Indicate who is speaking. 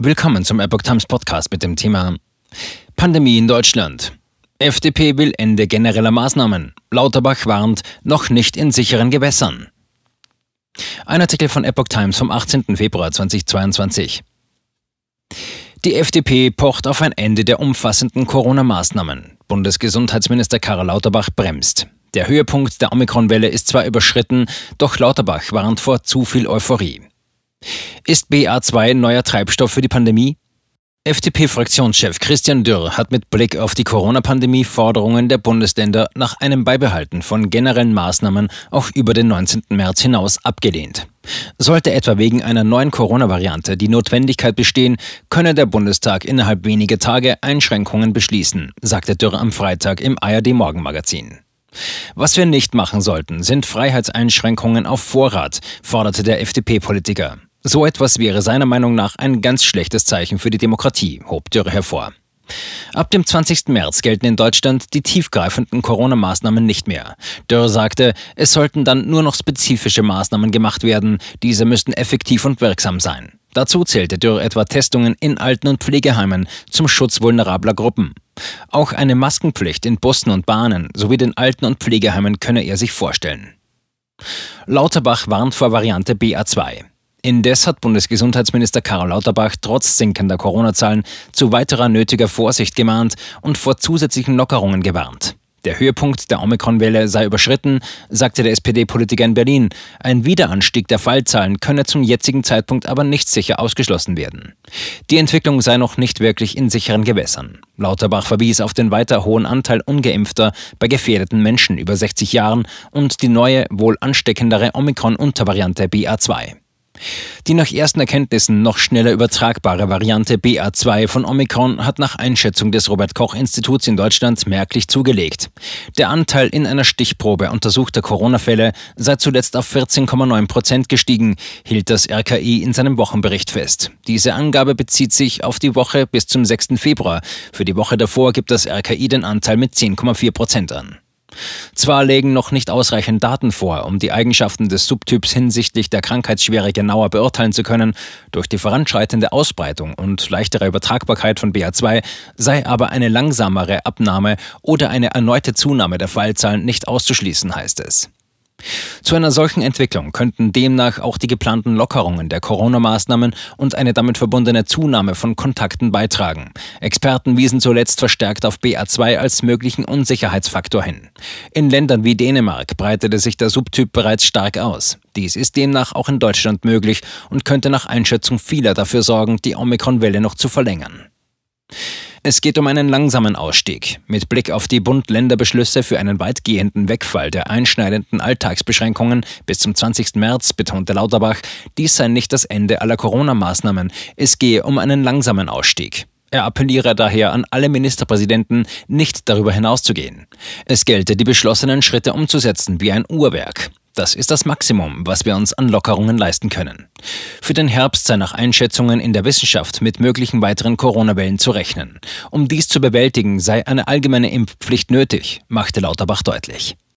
Speaker 1: Willkommen zum Epoch Times Podcast mit dem Thema Pandemie in Deutschland. FDP will Ende genereller Maßnahmen. Lauterbach warnt, noch nicht in sicheren Gewässern. Ein Artikel von Epoch Times vom 18. Februar 2022. Die FDP pocht auf ein Ende der umfassenden Corona-Maßnahmen. Bundesgesundheitsminister Karl Lauterbach bremst. Der Höhepunkt der Omikron-Welle ist zwar überschritten, doch Lauterbach warnt vor zu viel Euphorie. Ist BA2 neuer Treibstoff für die Pandemie? FDP-Fraktionschef Christian Dürr hat mit Blick auf die Corona-Pandemie Forderungen der Bundesländer nach einem Beibehalten von generellen Maßnahmen auch über den 19. März hinaus abgelehnt. Sollte etwa wegen einer neuen Corona-Variante die Notwendigkeit bestehen, könne der Bundestag innerhalb weniger Tage Einschränkungen beschließen, sagte Dürr am Freitag im ARD-Morgenmagazin. Was wir nicht machen sollten, sind Freiheitseinschränkungen auf Vorrat, forderte der FDP-Politiker. So etwas wäre seiner Meinung nach ein ganz schlechtes Zeichen für die Demokratie, hob Dürre hervor. Ab dem 20. März gelten in Deutschland die tiefgreifenden Corona-Maßnahmen nicht mehr. Dürr sagte, es sollten dann nur noch spezifische Maßnahmen gemacht werden. Diese müssten effektiv und wirksam sein. Dazu zählte Dürr etwa Testungen in Alten- und Pflegeheimen zum Schutz vulnerabler Gruppen. Auch eine Maskenpflicht in Bussen und Bahnen sowie den Alten- und Pflegeheimen könne er sich vorstellen. Lauterbach warnt vor Variante BA2. Indes hat Bundesgesundheitsminister Karl Lauterbach trotz sinkender Corona-Zahlen zu weiterer nötiger Vorsicht gemahnt und vor zusätzlichen Lockerungen gewarnt. Der Höhepunkt der Omikron-Welle sei überschritten, sagte der SPD-Politiker in Berlin. Ein Wiederanstieg der Fallzahlen könne zum jetzigen Zeitpunkt aber nicht sicher ausgeschlossen werden. Die Entwicklung sei noch nicht wirklich in sicheren Gewässern. Lauterbach verwies auf den weiter hohen Anteil ungeimpfter bei gefährdeten Menschen über 60 Jahren und die neue, wohl ansteckendere Omikron-Untervariante BA2. Die nach ersten Erkenntnissen noch schneller übertragbare Variante BA2 von Omikron hat nach Einschätzung des Robert Koch Instituts in Deutschland merklich zugelegt. Der Anteil in einer Stichprobe untersuchter Corona-Fälle sei zuletzt auf 14,9 Prozent gestiegen, hielt das RKI in seinem Wochenbericht fest. Diese Angabe bezieht sich auf die Woche bis zum 6. Februar. Für die Woche davor gibt das RKI den Anteil mit 10,4 Prozent an. Zwar legen noch nicht ausreichend Daten vor, um die Eigenschaften des Subtyps hinsichtlich der Krankheitsschwere genauer beurteilen zu können, durch die voranschreitende Ausbreitung und leichtere Übertragbarkeit von BA2 sei aber eine langsamere Abnahme oder eine erneute Zunahme der Fallzahlen nicht auszuschließen, heißt es. Zu einer solchen Entwicklung könnten demnach auch die geplanten Lockerungen der Corona-Maßnahmen und eine damit verbundene Zunahme von Kontakten beitragen. Experten wiesen zuletzt verstärkt auf BA2 als möglichen Unsicherheitsfaktor hin. In Ländern wie Dänemark breitete sich der Subtyp bereits stark aus. Dies ist demnach auch in Deutschland möglich und könnte nach Einschätzung vieler dafür sorgen, die Omikron-Welle noch zu verlängern. Es geht um einen langsamen Ausstieg. Mit Blick auf die Bund-Länder-Beschlüsse für einen weitgehenden Wegfall der einschneidenden Alltagsbeschränkungen bis zum 20. März betonte Lauterbach, dies sei nicht das Ende aller Corona-Maßnahmen. Es gehe um einen langsamen Ausstieg. Er appelliere daher an alle Ministerpräsidenten, nicht darüber hinauszugehen. Es gelte, die beschlossenen Schritte umzusetzen wie ein Uhrwerk. Das ist das Maximum, was wir uns an Lockerungen leisten können. Für den Herbst sei nach Einschätzungen in der Wissenschaft mit möglichen weiteren Corona-Wellen zu rechnen. Um dies zu bewältigen, sei eine allgemeine Impfpflicht nötig, machte Lauterbach deutlich.